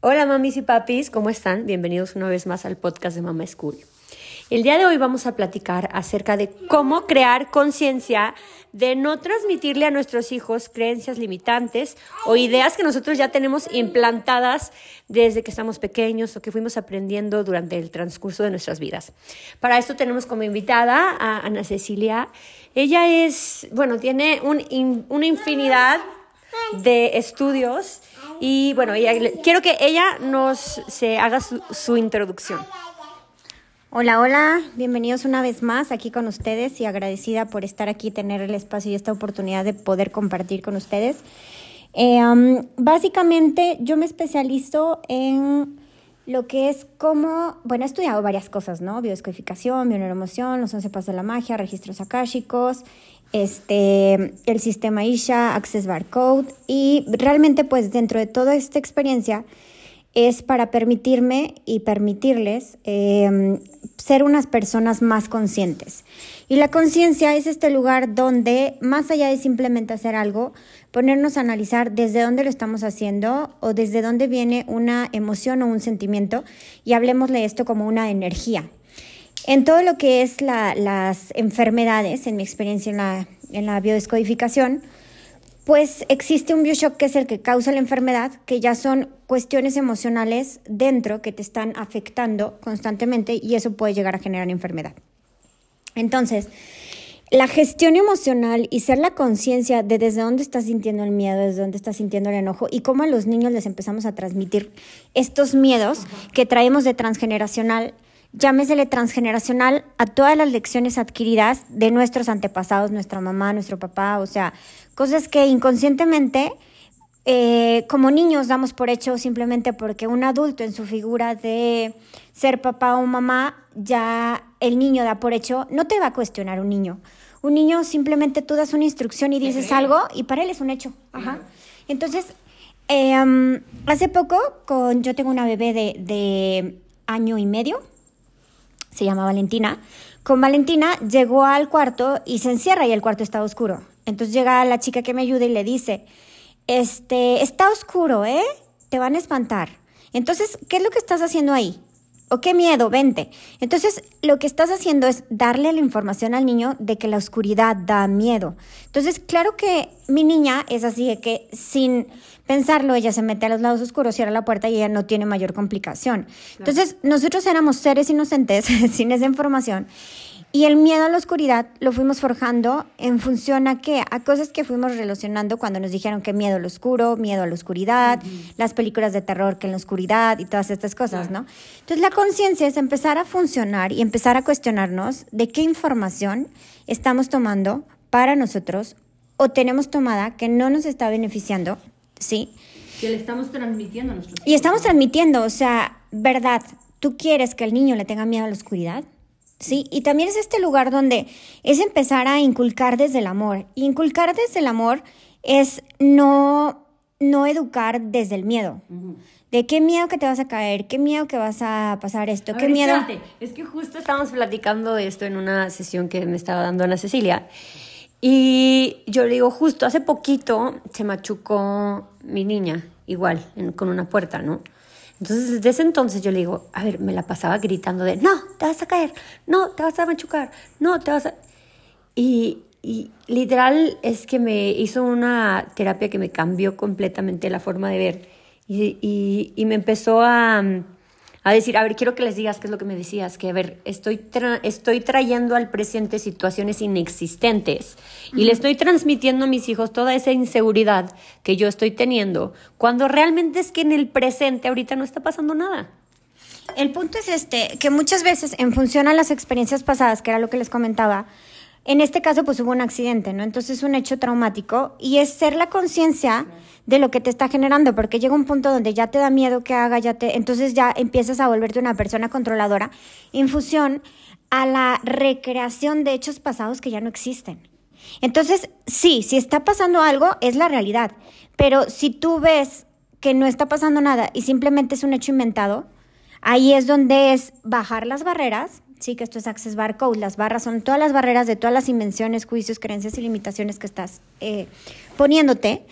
Hola mamis y papis, ¿cómo están? Bienvenidos una vez más al podcast de Mama School. El día de hoy vamos a platicar acerca de cómo crear conciencia de no transmitirle a nuestros hijos creencias limitantes o ideas que nosotros ya tenemos implantadas desde que estamos pequeños o que fuimos aprendiendo durante el transcurso de nuestras vidas. Para esto tenemos como invitada a Ana Cecilia. Ella es, bueno, tiene una infinidad de estudios y bueno, quiero que ella nos se haga su, introducción. Hola, hola, bienvenidos una vez más aquí con ustedes y agradecida por estar aquí, tener el espacio y esta oportunidad de poder compartir con ustedes. Eh, básicamente yo me especializo en lo que es como, bueno, he estudiado varias cosas, ¿no? Biodescodificación, bioneuroemoción, los 11 pasos de la magia, registros akáshicos, este, el sistema ISHA, Access Barcode y realmente pues dentro de toda esta experiencia es para permitirme y permitirles em, ser unas personas más conscientes. Y la conciencia es este lugar donde, más allá de simplemente hacer algo, ponernos a analizar desde dónde lo estamos haciendo o desde dónde viene una emoción o un sentimiento y hablemosle esto como una energía. En todo lo que es las enfermedades, en mi experiencia en la, en la biodescodificación, pues existe un bioshock que es el que causa la enfermedad, que ya son cuestiones emocionales dentro que te están afectando constantemente y eso puede llegar a generar enfermedad. Entonces, la gestión emocional y ser la conciencia de desde dónde estás sintiendo el miedo, desde dónde estás sintiendo el enojo y cómo a los niños les empezamos a transmitir estos miedos que traemos de transgeneracional llámesele transgeneracional a todas las lecciones adquiridas de nuestros antepasados, nuestra mamá, nuestro papá, o sea, cosas que inconscientemente eh, como niños damos por hecho simplemente porque un adulto en su figura de ser papá o mamá, ya el niño da por hecho, no te va a cuestionar un niño. Un niño simplemente tú das una instrucción y dices algo y para él es un hecho. Ajá. Entonces, eh, hace poco con, yo tengo una bebé de, de año y medio, se llama Valentina. Con Valentina llegó al cuarto y se encierra y el cuarto está oscuro. Entonces llega la chica que me ayuda y le dice, este, está oscuro, ¿eh? Te van a espantar. Entonces, ¿qué es lo que estás haciendo ahí? ¿O qué miedo? Vente. Entonces, lo que estás haciendo es darle la información al niño de que la oscuridad da miedo. Entonces, claro que mi niña es así de que sin pensarlo, ella se mete a los lados oscuros, cierra la puerta y ella no tiene mayor complicación. Entonces, nosotros éramos seres inocentes sin esa información y el miedo a la oscuridad lo fuimos forjando en función a qué? A cosas que fuimos relacionando cuando nos dijeron que miedo al oscuro, miedo a la oscuridad, las películas de terror que en la oscuridad y todas estas cosas, ¿no? Entonces la conciencia es empezar a funcionar y empezar a cuestionarnos de qué información estamos tomando para nosotros o tenemos tomada que no nos está beneficiando, ¿sí? Que le estamos transmitiendo a nuestros Y estamos transmitiendo, o sea, verdad, ¿tú quieres que el niño le tenga miedo a la oscuridad? ¿Sí? Y también es este lugar donde es empezar a inculcar desde el amor. inculcar desde el amor es no, no educar desde el miedo. De qué miedo que te vas a caer, qué miedo que vas a pasar esto, qué miedo. Es que justo estábamos platicando de esto en una sesión que me estaba dando Ana Cecilia. Y yo le digo, justo hace poquito se machucó mi niña, igual, con una puerta, ¿no? Entonces, desde ese entonces yo le digo, a ver, me la pasaba gritando de, no, te vas a caer, no, te vas a machucar, no, te vas a... Y, y literal es que me hizo una terapia que me cambió completamente la forma de ver. Y, y, y me empezó a a decir, a ver, quiero que les digas qué es lo que me decías, que a ver, estoy, estoy trayendo al presente situaciones inexistentes y le estoy transmitiendo a mis hijos toda esa inseguridad que yo estoy teniendo, cuando realmente es que en el presente ahorita no está pasando nada. El punto es este, que muchas veces en función a las experiencias pasadas, que era lo que les comentaba, en este caso pues hubo un accidente, ¿no? Entonces es un hecho traumático y es ser la conciencia de lo que te está generando, porque llega un punto donde ya te da miedo que haga, ya te, entonces ya empiezas a volverte una persona controladora en función a la recreación de hechos pasados que ya no existen. Entonces, sí, si está pasando algo, es la realidad, pero si tú ves que no está pasando nada y simplemente es un hecho inventado, ahí es donde es bajar las barreras, Sí, que esto es Access Barcode. Las barras son todas las barreras de todas las invenciones, juicios, creencias y limitaciones que estás eh, poniéndote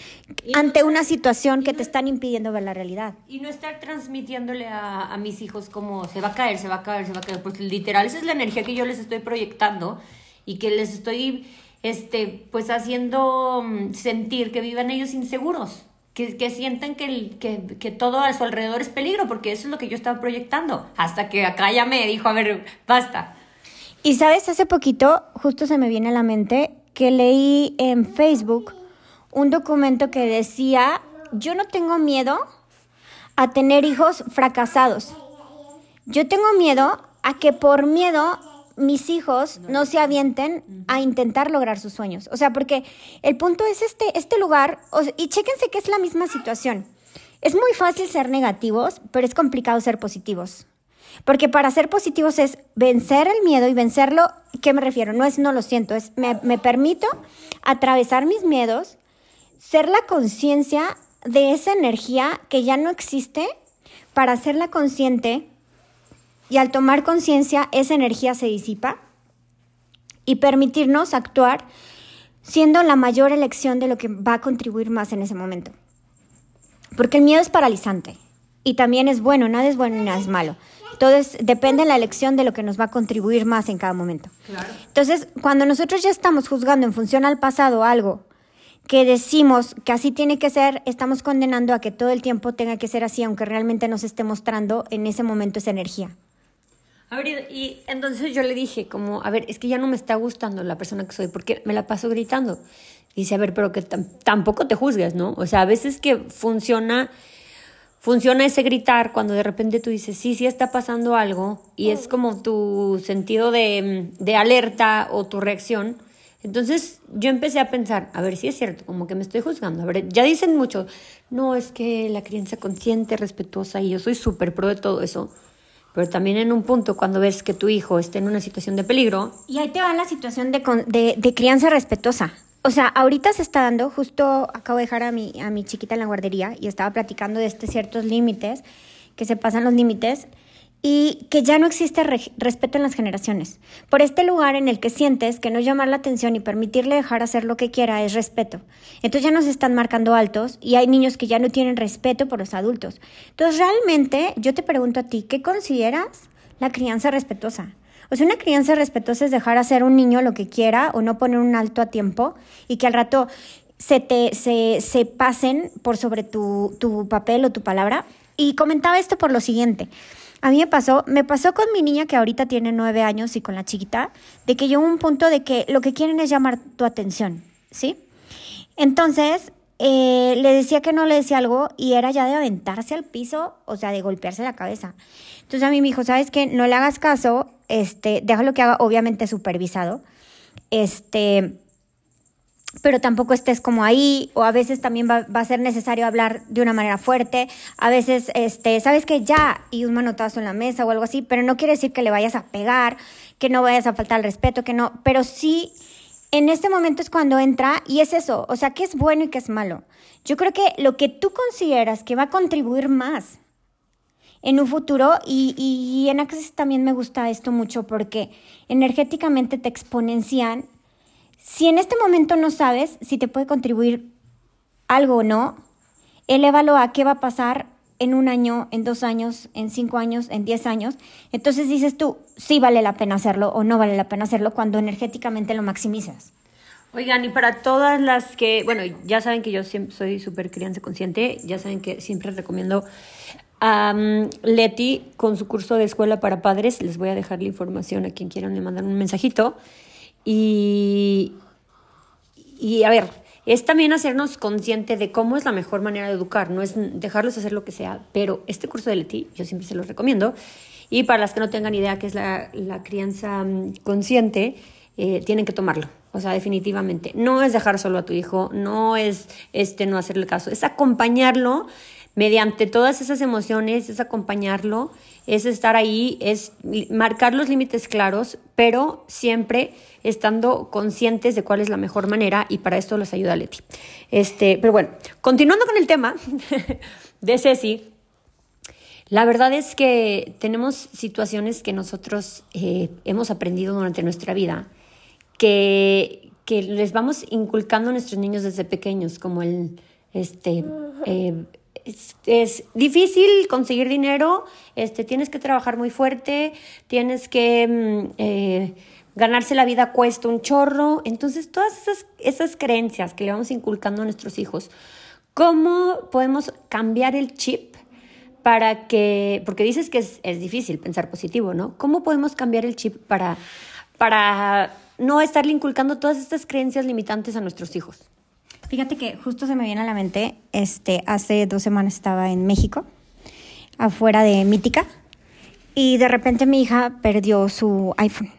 ante una situación que te están impidiendo ver la realidad. Y no estar transmitiéndole a, a, mis hijos como se va a caer, se va a caer, se va a caer. Pues literal, esa es la energía que yo les estoy proyectando y que les estoy, este, pues haciendo mm, sentir que vivan ellos inseguros que, que sientan que, el, que, que, todo a su alrededor es peligro, porque eso es lo que yo estaba proyectando, hasta que acá ya me dijo, a ver, basta. Y sabes, hace poquito, justo se me viene a la mente, que leí en Facebook un documento que decía, yo no tengo miedo a tener hijos fracasados. Yo tengo miedo a que por miedo mis hijos no se avienten a intentar lograr sus sueños. O sea, porque el punto es este, este lugar, y chéquense que es la misma situación. Es muy fácil ser negativos, pero es complicado ser positivos. Porque para ser positivos es vencer el miedo y vencerlo, ¿qué me refiero? No es no lo siento, es me, me permito atravesar mis miedos, ser la conciencia de esa energía que ya no existe para hacerla consciente y al tomar conciencia esa energía se disipa y permitirnos actuar siendo la mayor elección de lo que va a contribuir más en ese momento. Porque el miedo es paralizante y también es bueno, nada es bueno y nada es malo. Todo depende de la elección de lo que nos va a contribuir más en cada momento. Entonces, cuando nosotros ya estamos juzgando en función al pasado algo que decimos que así tiene que ser, estamos condenando a que todo el tiempo tenga que ser así, aunque realmente nos esté mostrando en ese momento esa energía. A ver, y entonces yo le dije como, a ver, es que ya no me está gustando la persona que soy porque me la paso gritando. dice, a ver, pero que tampoco te juzgues, ¿no? O sea, a veces que funciona, funciona ese gritar cuando de repente tú dices, sí, sí está pasando algo y es como tu sentido de, de alerta o tu reacción. Entonces yo empecé a pensar, a ver si es cierto, como que me estoy juzgando. A ver, ya dicen mucho, no, es que la crianza consciente, respetuosa, y yo soy súper pro de todo eso pero también en un punto cuando ves que tu hijo está en una situación de peligro. Y ahí te va la situación de, de, de crianza respetuosa. O sea, ahorita se está dando, justo acabo de dejar a mi, a mi chiquita en la guardería y estaba platicando de estos ciertos límites, que se pasan los límites y que ya no existe respeto en las generaciones. Por este lugar en el que sientes que no llamar la atención y permitirle dejar hacer lo que quiera es respeto. Entonces ya nos están marcando altos y hay niños que ya no tienen respeto por los adultos. Entonces realmente yo te pregunto a ti, ¿qué consideras la crianza respetuosa? O sea, una crianza respetuosa es dejar hacer un niño lo que quiera o no poner un alto a tiempo y que al rato se, te, se, se pasen por sobre tu, tu papel o tu palabra. Y comentaba esto por lo siguiente. A mí me pasó, me pasó con mi niña que ahorita tiene nueve años y con la chiquita, de que llegó un punto de que lo que quieren es llamar tu atención, ¿sí? Entonces, eh, le decía que no le decía algo y era ya de aventarse al piso, o sea, de golpearse la cabeza. Entonces a mí me dijo, ¿sabes qué? No le hagas caso, este, déjalo que haga, obviamente supervisado, este, pero tampoco estés como ahí, o a veces también va, a ser necesario hablar de una manera fuerte, a veces, este, sabes que ya, y un manotazo en la mesa o algo así, pero no quiere decir que le vayas a pegar, que no vayas a faltar al respeto, que no, pero sí, en este momento es cuando entra, y es eso, o sea, qué es bueno y qué es malo. Yo creo que lo que tú consideras que va a contribuir más en un futuro, y, y en Access también me gusta esto mucho porque energéticamente te exponencian si en este momento no sabes si te puede contribuir algo o no, elévalo a qué va a pasar en un año, en dos años, en cinco años, en diez años. Entonces dices tú, sí vale la pena hacerlo o no vale la pena hacerlo cuando energéticamente lo maximizas. Oigan, y para todas las que, bueno, ya saben que yo siempre soy súper crianza consciente, ya saben que siempre recomiendo a Leti con su curso de escuela para padres. Les voy a dejar la información a quien quieran le mandar un mensajito. Y, y a ver, es también hacernos consciente de cómo es la mejor manera de educar, no es dejarlos hacer lo que sea, pero este curso de Leti yo siempre se los recomiendo. Y para las que no tengan idea qué es la, crianza mm, consciente, eh, tienen que tomarlo. O sea, definitivamente. No es dejar solo a tu hijo, no es este, no hacerle caso, es acompañarlo mediante todas esas emociones, es acompañarlo, es estar ahí, es marcar los límites claros, pero siempre estando conscientes de cuál es la mejor manera y para esto les ayuda Leti. Este, pero bueno, continuando con el tema de Ceci, La verdad es que tenemos situaciones que nosotros eh, hemos aprendido durante nuestra vida que, que les vamos inculcando a nuestros niños desde pequeños, como el, este, eh, es, difícil conseguir dinero, este, tienes que trabajar muy fuerte, tienes que mm, eh, ganarse la vida cuesta un chorro. Entonces, todas esas, esas creencias que le vamos inculcando a nuestros hijos, ¿cómo podemos cambiar el chip? Para que, porque dices que es, es difícil pensar positivo, ¿no? ¿Cómo podemos cambiar el chip para, para no estarle inculcando todas estas creencias limitantes a nuestros hijos? Fíjate que justo se me viene a la mente, este, hace dos semanas estaba en México, afuera de Mítica, y de repente mi hija perdió su iPhone.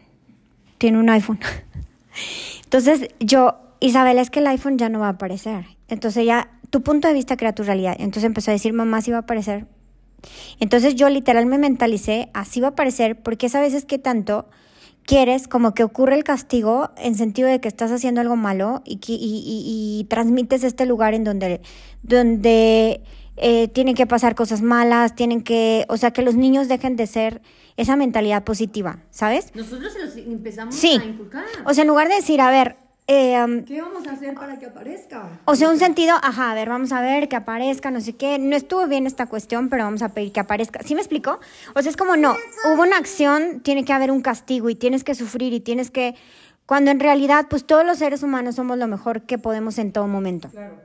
Tiene un iPhone. Entonces yo, Isabel, es que el iPhone ya no va a aparecer. Entonces ya, tu punto de vista crea tu realidad. Entonces empezó a decir, mamá, sí va a aparecer. Entonces yo literal me mentalicé, así va a aparecer, porque esa vez es que tanto quieres como que ocurre el castigo en sentido de que estás haciendo algo malo y, y, transmites este lugar en donde, donde eh, tienen que pasar cosas malas, tienen que, o sea, que los niños dejen de ser esa mentalidad positiva, ¿sabes? Nosotros se los empezamos a inculcar. O sea, en lugar de decir, a ver, eh, ¿Qué vamos a hacer para que aparezca? O sea, un sentido, ajá, a ver, vamos a ver que aparezca, no sé qué. No estuvo bien esta cuestión, pero vamos a pedir que aparezca. ¿Sí me explico? O sea, es como, no, hubo una acción, tiene que haber un castigo y tienes que sufrir y tienes que... Cuando en realidad, pues todos los seres humanos somos lo mejor que podemos en todo momento. Claro.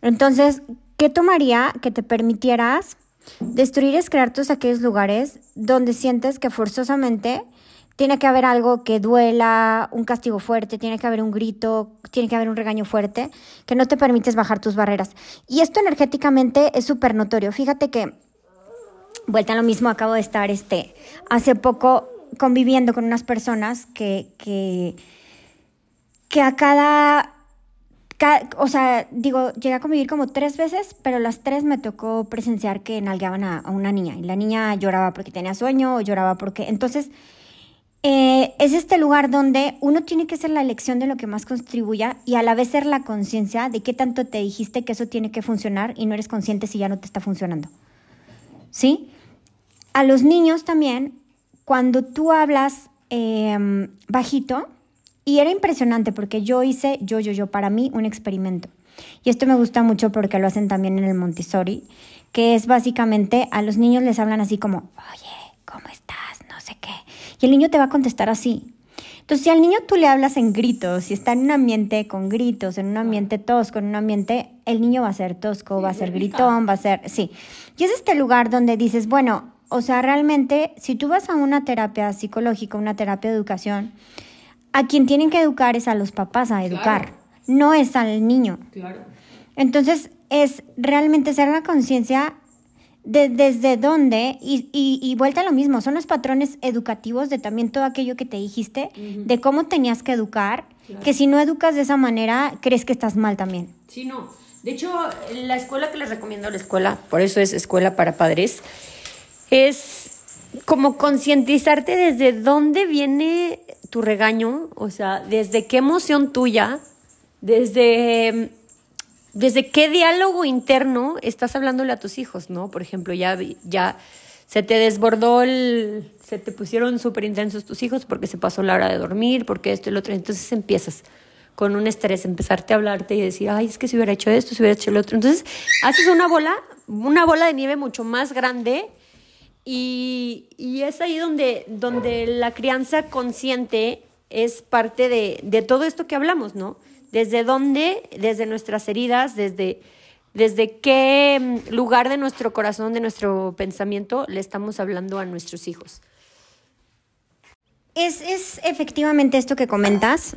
Entonces, ¿qué tomaría que te permitieras destruir es crear todos aquellos lugares donde sientes que forzosamente tiene que haber algo que duela, un castigo fuerte, tiene que haber un grito, tiene que haber un regaño fuerte, que no te permites bajar tus barreras. Y esto energéticamente es súper notorio. Fíjate que, vuelta a lo mismo, acabo de estar este, hace poco conviviendo con unas personas que, que, que a cada, o sea, digo, llegué a convivir como tres veces, pero las tres me tocó presenciar que nalgueaban a, a una niña. Y la niña lloraba porque tenía sueño o lloraba porque... Entonces eh, es este lugar donde uno tiene que ser la elección de lo que más contribuya y a la vez ser la conciencia de qué tanto te dijiste que eso tiene que funcionar y no eres consciente si ya no te está funcionando. ¿Sí? A los niños también, cuando tú hablas em, bajito, y era impresionante porque yo hice, yo, yo, yo, para mí, un experimento. Y esto me gusta mucho porque lo hacen también en el Montessori, que es básicamente a los niños les hablan así como, oye, ¿cómo estás? No sé qué y el niño te va a contestar así. Entonces, si al niño tú le hablas en gritos, si está en un ambiente con gritos, en un ambiente tosco, en un ambiente, el niño va a ser tosco, va a ser gritón, va a ser, sí. Y es este lugar donde dices, bueno, o sea, realmente, si tú vas a una terapia psicológica, una terapia de educación, a quien tienen que educar es a los papás a educar, no es al niño. Claro. Entonces, es realmente ser la conciencia de, desde dónde, y, y, vuelta a lo mismo, son los patrones educativos de también todo aquello que te dijiste, de cómo tenías que educar, que si no educas de esa manera, crees que estás mal también. Sí, no. De hecho, la escuela que les recomiendo, la escuela, por eso es escuela para padres, es como concientizarte desde dónde viene tu regaño, o sea, desde qué emoción tuya, desde desde qué diálogo interno estás hablándole a tus hijos, ¿no? Por ejemplo, ya, ya se te desbordó el, se te pusieron súper intensos tus hijos porque se pasó la hora de dormir, porque esto y lo otro. Entonces empiezas con un estrés, empezarte a hablarte y decir, ay, es que si hubiera hecho esto, si hubiera hecho lo otro. Entonces haces una bola, una bola de nieve mucho más grande y, y es ahí donde, donde la crianza consciente es parte de, de todo esto que hablamos, ¿no? ¿Desde dónde? Desde nuestras heridas, desde, desde qué mm, lugar de nuestro corazón, de nuestro pensamiento le estamos hablando a nuestros hijos. Es, es efectivamente esto que comentas,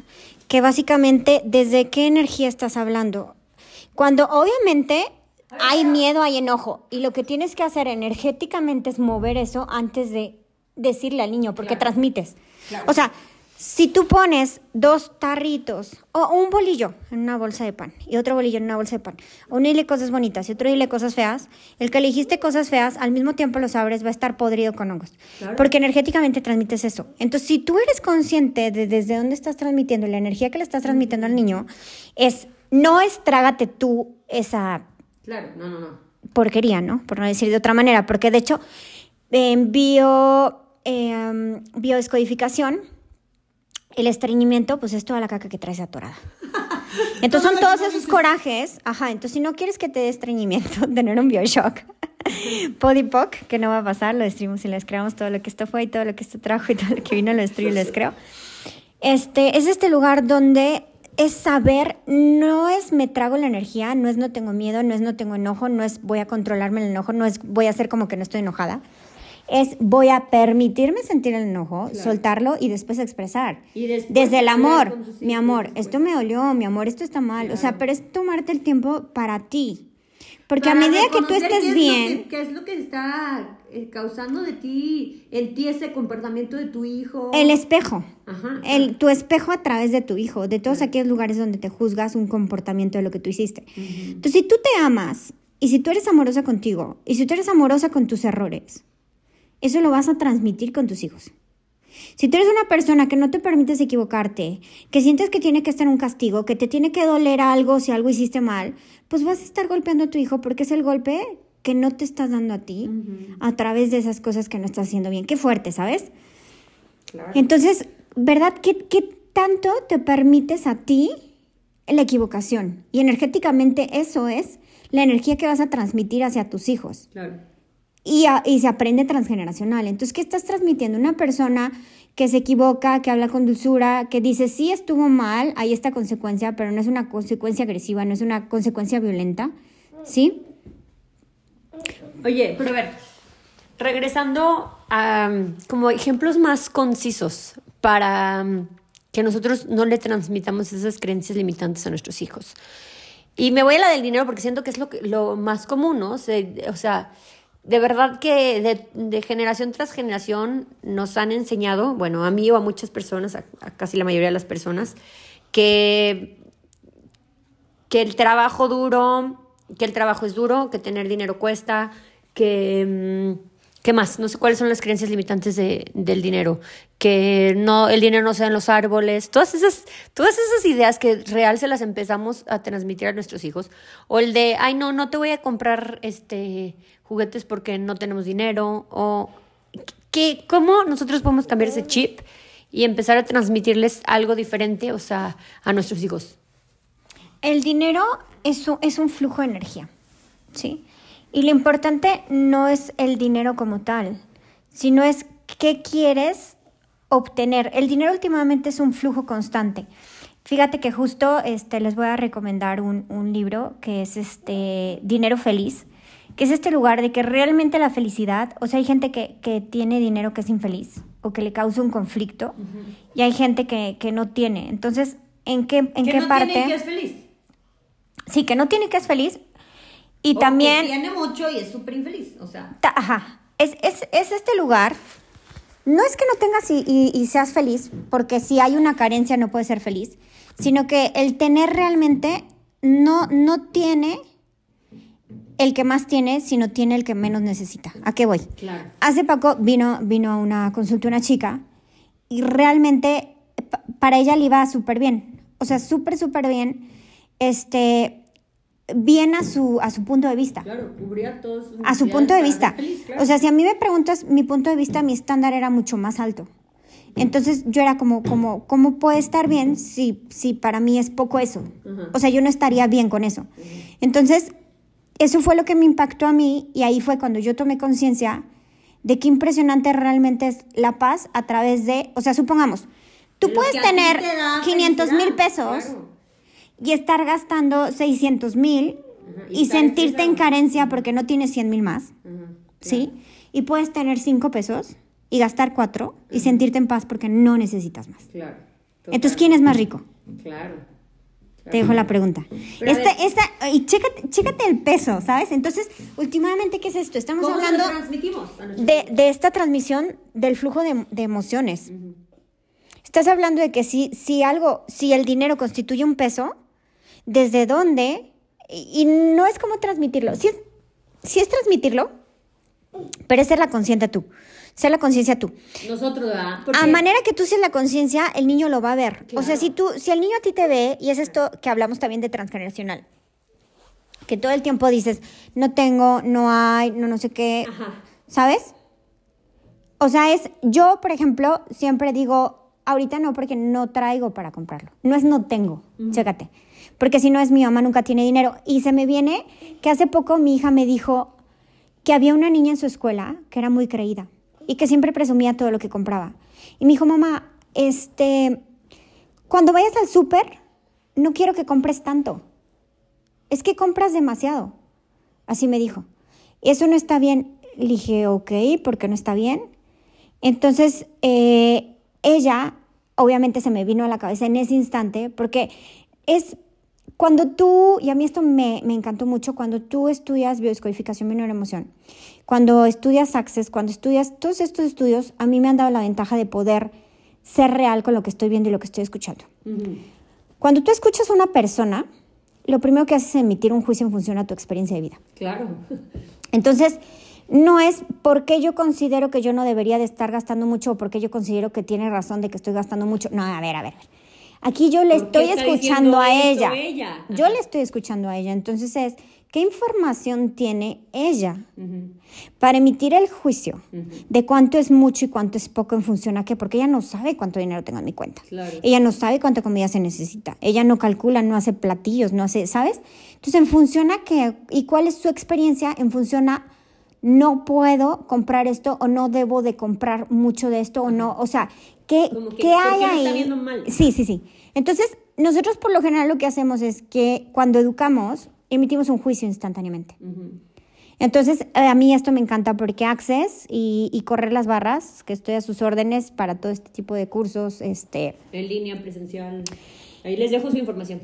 que básicamente desde qué energía estás hablando. Cuando obviamente hay miedo, hay enojo, y lo que tienes que hacer energéticamente es mover eso antes de decirle al niño, porque transmites. O sea, si tú pones dos tarritos o un bolillo en una bolsa de pan y otro bolillo en una bolsa de pan, uno dile cosas bonitas y otro dile cosas feas, el que elegiste cosas feas al mismo tiempo los abres va a estar podrido con hongos. Porque energéticamente transmites eso. Entonces, si tú eres consciente de desde dónde estás transmitiendo la energía que le estás transmitiendo al niño, es no es trágate tú esa. Claro, no, no, no. porquería, ¿no? Por no decir de otra manera, porque de hecho, en bio, em, biodescodificación, el estreñimiento, pues es toda la caca que traes atorada. Entonces son todos esos corajes. Ajá, entonces si no quieres que te dé estreñimiento, tener un Bioshock. Podipoc, que no va a pasar, lo destruimos y les creamos todo lo que esto fue y todo lo que esto trajo y todo lo que vino, lo destruyo y les creo. Este, es este lugar donde es saber, no es me trago la energía, no es no tengo miedo, no es no tengo enojo, no es voy a controlarme el enojo, no es voy a hacer como que no estoy enojada. Es voy a permitirme sentir el enojo, soltarlo y después expresar. Desde el amor, mi amor, esto me dolió, mi amor, esto está mal. O sea, pero es tomarte el tiempo para ti. Porque a medida que tú estés bien... ¿Qué es lo que está eh, causando de ti, en ti ese comportamiento de tu hijo? El espejo. Ajá, el, tu espejo a través de tu hijo, de todos aquellos lugares donde te juzgas un comportamiento de lo que tú hiciste. Entonces, si tú te amas y si tú eres amorosa contigo y si tú eres amorosa con tus errores, eso lo vas a transmitir con tus hijos. Si tú eres una persona que no te permites equivocarte, que sientes que tiene que estar un castigo, que te tiene que doler algo si algo hiciste mal, pues vas a estar golpeando a tu hijo porque es el golpe que no te estás dando a ti a través de esas cosas que no estás haciendo bien. Qué fuerte, ¿sabes? Entonces, ¿verdad? ¿Qué, ¿Qué tanto te permites a ti la equivocación? Y energéticamente eso es la energía que vas a transmitir hacia tus hijos. Claro y, y se aprende transgeneracional. Entonces, ¿qué estás transmitiendo? Una persona que se equivoca, que habla con dulzura, que dice, sí estuvo mal, hay esta consecuencia, pero no es una consecuencia agresiva, no es una consecuencia violenta, ¿sí? Oye, pero a ver, regresando a como ejemplos más concisos para que nosotros no le transmitamos esas creencias limitantes a nuestros hijos. Y me voy a la del dinero porque siento que es lo, lo más común, ¿no? o sea, de verdad que de, generación tras generación nos han enseñado, bueno, a mí o a muchas personas, a, casi la mayoría de las personas, que, que el trabajo duro, que el trabajo es duro, que tener dinero cuesta, que... Mm, ¿Qué más? No sé cuáles son las creencias limitantes de, del dinero. Que no, el dinero no sea en los árboles. Todas esas, todas esas ideas que real se las empezamos a transmitir a nuestros hijos. O el de, ay, no, no te voy a comprar este juguetes porque no tenemos dinero. O que, ¿cómo nosotros podemos cambiar ese chip y empezar a transmitirles algo diferente, o sea, a nuestros hijos? El dinero es un, es un flujo de energía. ¿Sí? Y lo importante no es el dinero como tal, sino es qué quieres obtener. El dinero últimamente es un flujo constante. Fíjate que justo este, les voy a recomendar un, un libro que es este Dinero Feliz, que es este lugar de que realmente la felicidad, o sea, hay gente que, que tiene dinero que es infeliz o que le causa un conflicto y hay gente que, que, no tiene. Entonces, ¿en qué, en qué no parte? Tiene que es feliz. Sí, que no tiene que es feliz, y también... tiene mucho y es súper infeliz, o sea. ajá. Es, es, es, este lugar. No es que no tengas y, y, seas feliz, porque si hay una carencia no puedes ser feliz, sino que el tener realmente no, no tiene el que más tiene, sino tiene el que menos necesita. ¿A qué voy? Claro. Hace poco vino, vino a una consulta una chica y realmente para ella le iba súper bien. O sea, súper, súper bien. Este, bien a su, a su punto de vista. Claro, cubría todos. A su punto de vista. O sea, si a mí me preguntas mi punto de vista, mi estándar era mucho más alto. Entonces yo era como, como, ¿cómo puede estar bien si, si para mí es poco eso? O sea, yo no estaría bien con eso. Entonces, eso fue lo que me impactó a mí y ahí fue cuando yo tomé conciencia de qué impresionante realmente es la paz a través de, o sea, supongamos, tú puedes tener 500 mil pesos y estar gastando 600 mil y, sentirte en carencia porque no tienes 100 mil más, ¿sí? Y puedes tener 5 pesos y gastar 4 y sentirte en paz porque no necesitas más. Claro. Entonces, ¿quién es más rico? Claro. Te dejo la pregunta. Esta, esta, y chécate, chécate, el peso, ¿sabes? Entonces, últimamente, ¿qué es esto? Estamos hablando de, de, esta transmisión del flujo de, de emociones. Estás hablando de que si, si algo, si el dinero constituye un peso, desde dónde, y, no es como transmitirlo. Si es, es transmitirlo, pero es ser la conciencia tú. Ser la conciencia tú. Nosotros, ¿verdad? A manera que tú seas la conciencia, el niño lo va a ver. O sea, si tú, si el niño a ti te ve, y es esto que hablamos también de transgeneracional. que todo el tiempo dices, no tengo, no hay, no no sé qué, ¿sabes? O sea, es, yo, por ejemplo, siempre digo, ahorita no porque no traigo para comprarlo. No es no tengo, chécate. Porque si no es mi mamá nunca tiene dinero. Y se me viene que hace poco mi hija me dijo que había una niña en su escuela que era muy creída y que siempre presumía todo lo que compraba. Y me dijo, mamá, este, cuando vayas al súper, no quiero que compres tanto. Es que compras demasiado. Así me dijo. Eso no está bien. Le dije, ok, ¿por qué no está bien? Entonces, eh, ella, obviamente se me vino a la cabeza en ese instante, porque es cuando tú, y a mí esto me, me encantó mucho, cuando tú estudias biodescodificación emoción, cuando estudias Access, cuando estudias todos estos estudios, a mí me han dado la ventaja de poder ser real con lo que estoy viendo y lo que estoy escuchando. Cuando tú escuchas a una persona, lo primero que haces es emitir un juicio en función a tu experiencia de vida. Claro. Entonces, no es porque yo considero que yo no debería de estar gastando mucho o porque yo considero que tiene razón de que estoy gastando mucho. No, a ver, a ver. Aquí yo le estoy escuchando a ella. Yo le estoy escuchando a ella. Entonces es, ¿qué información tiene ella para emitir el juicio de cuánto es mucho y cuánto es poco en función a qué? Porque ella no sabe cuánto dinero tengo en mi cuenta. Ella no sabe cuánta comida se necesita. Ella no calcula, no hace platillos, no hace, ¿sabes? Entonces, en función a qué y cuál es su experiencia, en función a no puedo comprar esto o no debo de comprar mucho de esto o no, o sea, ¿qué, ¿qué hay ahí? Sí, sí, sí. Entonces, nosotros por lo general lo que hacemos es que cuando educamos, emitimos un juicio instantáneamente. Entonces, eh, a mí esto me encanta porque Access y, correr las barras, que estoy a sus órdenes para todo este tipo de cursos. Este, en línea, presencial. Ahí les dejo su información.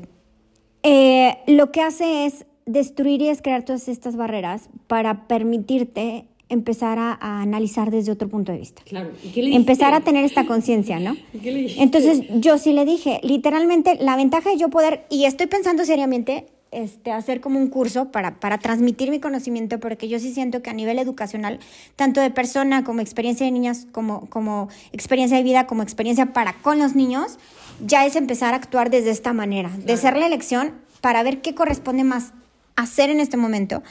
Eh, lo que hace es destruir y descrear todas estas barreras para permitirte empezar a, analizar desde otro punto de vista. Claro. empezar a tener esta conciencia, ¿no? Entonces, yo sí le dije, literalmente, la ventaja de yo poder, y estoy pensando seriamente, este, hacer como un curso para, para transmitir mi conocimiento, porque yo sí siento que a nivel educacional, tanto de persona como experiencia de niñas, como, como experiencia de vida, como experiencia para con los niños, ya es empezar a actuar desde esta manera, de ser la elección para ver qué corresponde más hacer en este momento.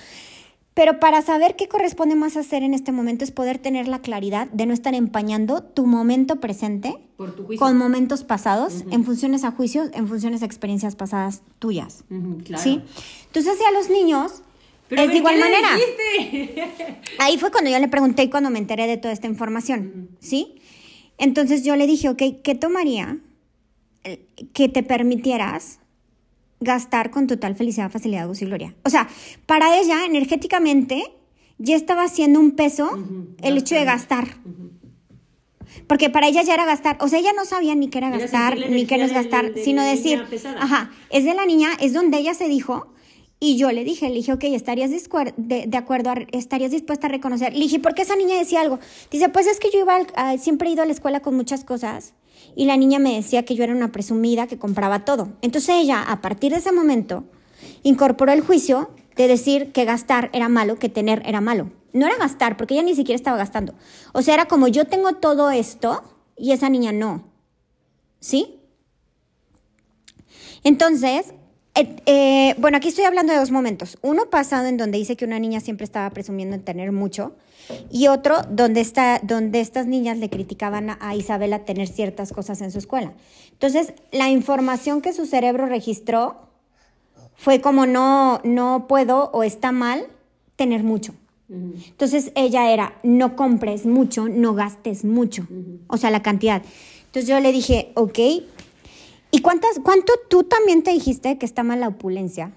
Pero para saber qué corresponde más hacer en este momento es poder tener la claridad de no estar empañando tu momento presente con momentos pasados en funciones a juicios, en funciones a experiencias pasadas tuyas. ¿Sí? Entonces, a los niños es de igual manera. Ahí fue cuando yo le pregunté y cuando me enteré de toda esta información. ¿Sí? Entonces yo le dije, ok, ¿qué tomaría que te permitieras gastar con total felicidad, facilidad, gozo y gloria. O sea, para ella, energéticamente, ya estaba haciendo un peso el hecho de gastar. Porque para ella ya era gastar. O sea, ella no sabía ni qué era, gastar, ni qué no es gastar, sino decir, ajá, es de la niña, es donde ella se dijo. Y yo le dije, le dije, ok, ¿estarías de, de acuerdo, estarías dispuesta a reconocer? Le dije, ¿por qué esa niña decía algo? Dice, pues es que yo iba, siempre he ido a la escuela con muchas cosas y la niña me decía que yo era una presumida que compraba todo. Entonces ella, a partir de ese momento, incorporó el juicio de decir que gastar era malo, que tener era malo. No era gastar, porque ella ni siquiera estaba gastando. O sea, era como yo tengo todo esto y esa niña no. ¿Sí? Entonces, eh, eh, bueno, aquí estoy hablando de dos momentos. Uno pasado en donde dice que una niña siempre estaba presumiendo en tener mucho y otro donde, está, donde estas niñas le criticaban a, Isabela tener ciertas cosas en su escuela. Entonces, la información que su cerebro registró fue como no, no puedo o está mal tener mucho. Entonces ella era, no compres mucho, no gastes mucho, o sea, la cantidad. Entonces yo le dije, ok, ¿Y cuántas, cuánto tú también te dijiste que está mal la opulencia?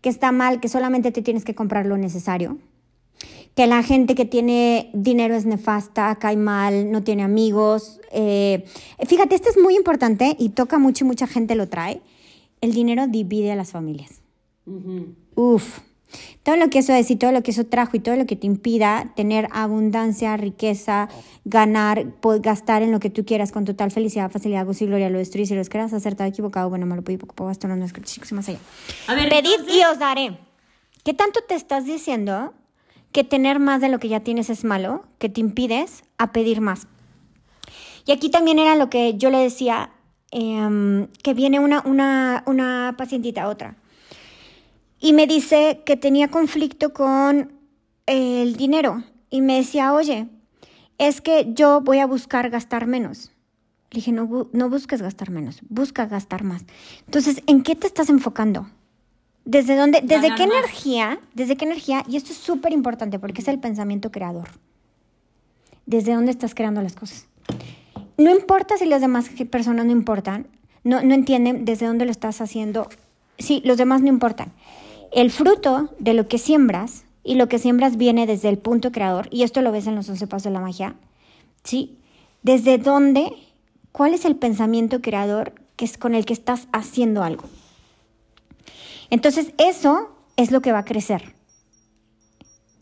Que está mal, que solamente te tienes que comprar lo necesario. Que la gente que tiene dinero es nefasta, cae mal, no tiene amigos. Eh, fíjate, esto es muy importante y toca mucho y mucha gente lo trae. El dinero divide a las familias. Uf, todo lo que eso es y todo lo que eso trajo y todo lo que te impida tener abundancia, riqueza, ganar, gastar en lo que tú quieras con total felicidad, facilidad, gozo y gloria, lo destruyes si lo quieras acertado, equivocado, bueno, malo, poco, poco, esto no es más allá. A ver, Pedid y os daré. ¿Qué tanto te estás diciendo que tener más de lo que ya tienes es malo, que te impides a pedir más? Y aquí también era lo que yo le decía, em, que viene una, una, una pacientita, otra y me dice que tenía conflicto con el dinero y me decía, oye, es que yo voy a buscar gastar menos. Le dije, no, no busques gastar menos, busca gastar más. Entonces, ¿en qué te estás enfocando? ¿Desde dónde? ¿Desde Ganar qué más. energía? ¿Desde qué energía? Y esto es súper importante porque es el pensamiento creador. ¿Desde dónde estás creando las cosas? No importa si las demás personas no importan, no, no entienden desde dónde lo estás haciendo. Sí, los demás no importan. El fruto de lo que siembras y lo que siembras viene desde el punto creador, y esto lo ves en los 11 pasos de la magia, ¿sí? ¿Desde dónde? ¿Cuál es el pensamiento creador que es con el que estás haciendo algo? Entonces, eso es lo que va a crecer.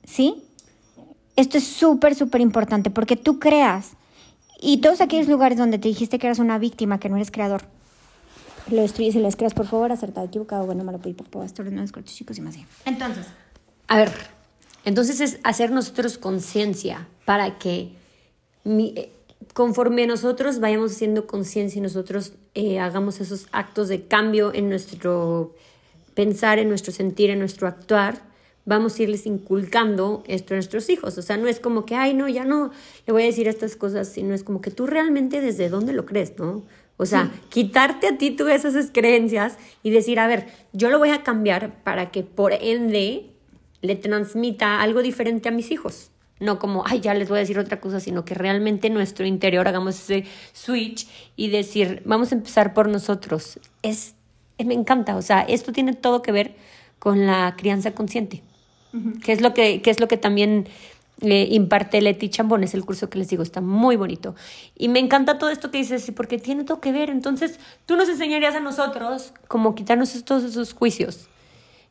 ¿Sí? Esto es súper, súper importante porque tú creas. Y todos aquellos lugares donde te dijiste que eras una víctima, que no eres creador, lo destruyes y lo descreas, por favor, acertado, equivocado, bueno, malo, por favor, esto no es cortos, chicos y más bien. Entonces, A ver, entonces es hacer nosotros conciencia para que mi- eh, conforme nosotros vayamos haciendo conciencia y nosotros eh, hagamos esos actos de cambio en nuestro pensar, en nuestro sentir, en nuestro actuar, vamos a irles inculcando esto a nuestros hijos. O sea, no es como que, ay, no, ya no le voy a decir estas cosas, sino es como que tú realmente desde dónde lo crees, ¿no? O sea, quitarte a ti tú esas creencias y decir, a ver, yo lo voy a cambiar para que por ende le transmita algo diferente a mis hijos. No como, ay, ya les voy a decir otra cosa, sino que realmente en nuestro interior hagamos ese switch y decir, vamos a empezar por nosotros. Es, me encanta, o sea, esto tiene todo que ver con la crianza consciente, que, es lo que, que es lo que también eh, imparte Leti Chambón, es el curso que les digo, está muy bonito. Y me encanta todo esto que dices, porque tiene todo que ver. Entonces, tú nos enseñarías a nosotros cómo quitarnos todos esos juicios.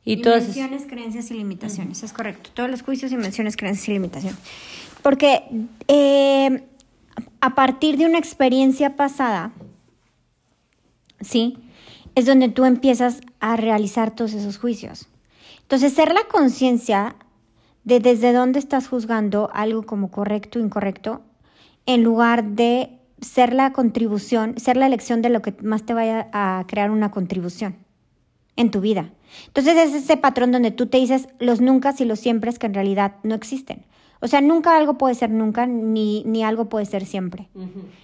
Y todas esas- Invenciones, creencias y limitaciones, es correcto. Todos los juicios, invenciones, creencias y limitaciones. Porque eh, a partir de una experiencia pasada, ¿sí? Es donde tú empiezas a realizar todos esos juicios. Entonces, ser la conciencia de desde dónde estás juzgando algo como correcto o incorrecto, en lugar de ser la contribución, ser la elección de lo que más te vaya a crear una contribución en tu vida. Entonces es ese patrón donde tú te dices los nunca y los siempre que en realidad no existen. O sea, nunca algo puede ser nunca, ni, ni algo puede ser siempre.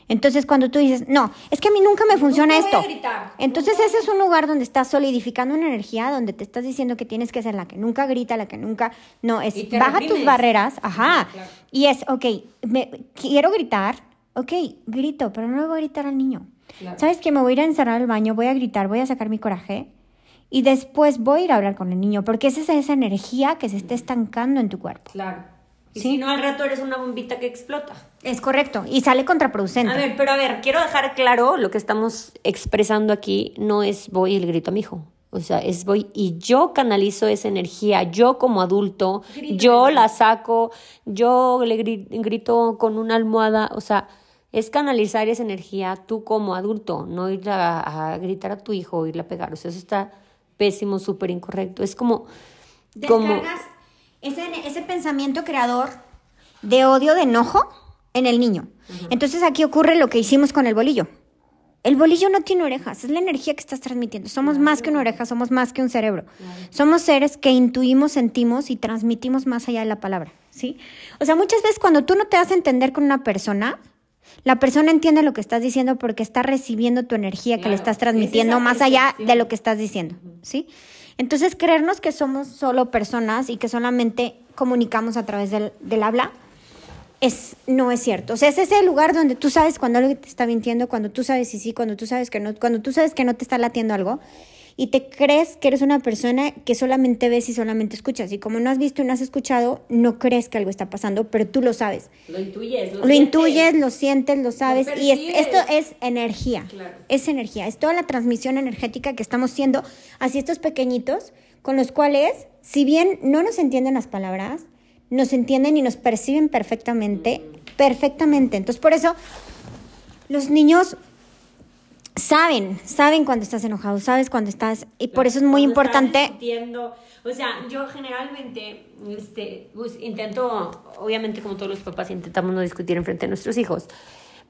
Entonces cuando tú dices, no, es que a mí nunca me funciona voy a esto. gritar, Entonces ese es un lugar donde estás solidificando una energía, donde te estás diciendo que tienes que ser la que nunca grita, la que nunca... No, es baja tus barreras, ajá. Claro. Y es, ok, me, quiero gritar, ok, grito, pero no le voy a gritar al niño. Claro. ¿Sabes que Me voy a ir a encerrar al baño, voy a gritar, voy a sacar mi coraje y después voy a ir a hablar con el niño, porque es esa, esa energía que se está estancando en tu cuerpo. Claro. Y Sí. si no, al rato eres una bombita que explota. Es correcto, y sale contraproducente. A ver, pero a ver, quiero dejar claro lo que estamos expresando aquí. No es voy y le grito a mi hijo. O sea, es voy y yo canalizo esa energía. Yo como adulto, yo la saco, yo le gri- grito con una almohada. O sea, es canalizar esa energía tú como adulto, no ir a, a gritar a tu hijo o irle a pegar. O sea, eso está pésimo, súper incorrecto. Es como... como Descargas ese, ese pensamiento creador de odio, de enojo en el niño. Entonces aquí ocurre lo que hicimos con el bolillo. El bolillo no tiene orejas, es la energía que estás transmitiendo. Somos más que una oreja, somos más que un cerebro. Somos seres que intuimos, sentimos y transmitimos más allá de la palabra, ¿sí? O sea, muchas veces cuando tú no te das a entender con una persona, la persona entiende lo que estás diciendo porque está recibiendo tu energía que le estás es transmitiendo más allá de lo que estás diciendo, ¿sí? Entonces, creernos que somos solo personas y que solamente comunicamos a través del, del habla es, no es cierto. O sea, es ese lugar donde tú sabes cuando algo te está mintiendo, cuando tú sabes si sí, cuando tú sabes que no, cuando tú sabes que no te está latiendo algo y te crees que eres una persona que solamente ves y solamente escuchas. Y como no has visto y no has escuchado, no crees que algo está pasando, pero tú lo sabes. Lo intuyes. Lo intuyes, lo sientes, lo sabes. y es- esto es energía. Claro. Es energía. Es toda la transmisión energética que estamos haciendo hacia estos pequeñitos, con los cuales, si bien no nos entienden las palabras, nos entienden y nos perciben perfectamente. Perfectamente. Entonces, por eso, los niños saben, saben cuando estás enojado, sabes cuando estás. Y por eso es muy importante. discutiendo. O sea, yo generalmente este, pues, intento, obviamente como todos los papás, intentamos no discutir enfrente de nuestros hijos,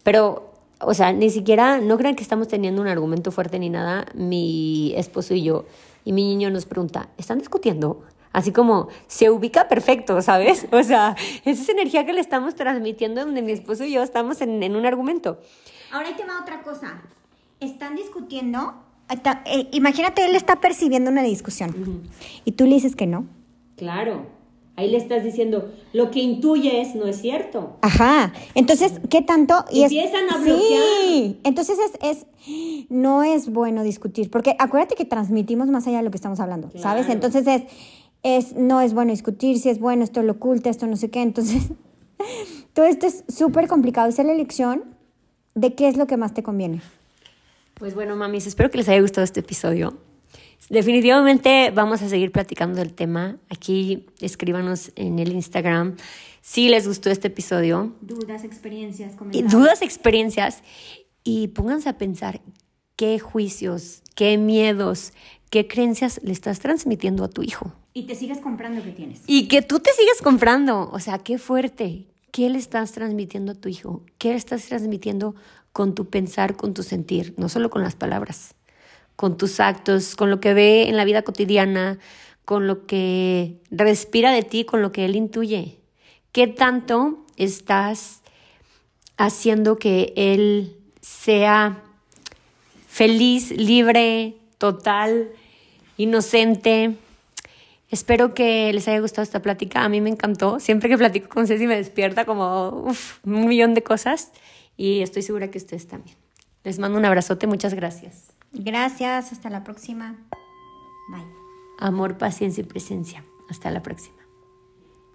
pero o sea, ni siquiera, no crean que estamos teniendo un argumento fuerte ni nada, mi esposo y yo, y mi niño nos pregunta, ¿están discutiendo? Así como se ubica perfecto, ¿sabes? O sea, es esa energía que le estamos transmitiendo donde mi esposo y yo estamos en, en un argumento. Ahora ahí te va otra cosa. Están discutiendo. eh, imagínate, él está percibiendo una discusión. Y tú le dices que no. Claro. Ahí le estás diciendo, lo que intuyes no es cierto. Ajá. Entonces, ¿qué tanto? Y Empiezan a bloquear. Sí. Entonces es, es, no es bueno discutir, porque acuérdate que transmitimos más allá de lo que estamos hablando, ¿sabes? Entonces es, es, no es bueno discutir, si es bueno, esto lo oculta, esto no sé qué. Entonces, todo esto es súper complicado. Es la elección de qué es lo que más te conviene. Pues bueno, mamis, espero que les haya gustado este episodio. Definitivamente vamos a seguir platicando del tema. Aquí escríbanos en el Instagram si les gustó este episodio. Dudas, experiencias, Y dudas, experiencias. Y pónganse a pensar qué juicios, qué miedos, qué creencias le estás transmitiendo a tu hijo. Y te sigues comprando que tienes. Y que tú te sigas comprando. O sea, qué fuerte. ¿Qué le estás transmitiendo a tu hijo? ¿Qué le estás transmitiendo con tu pensar, con tu sentir? No solo con las palabras, con tus actos, con lo que ve en la vida cotidiana, con lo que respira de ti, con lo que él intuye. ¿Qué tanto estás haciendo que él sea feliz, libre, total, inocente? Espero que les haya gustado esta plática. A mí me encantó. Siempre que platico con Ceci me despierta como un millón de cosas y estoy segura que ustedes también. Les mando un abrazote. Muchas gracias. Gracias. Hasta la próxima. Bye. Amor, paciencia y presencia. Hasta la próxima.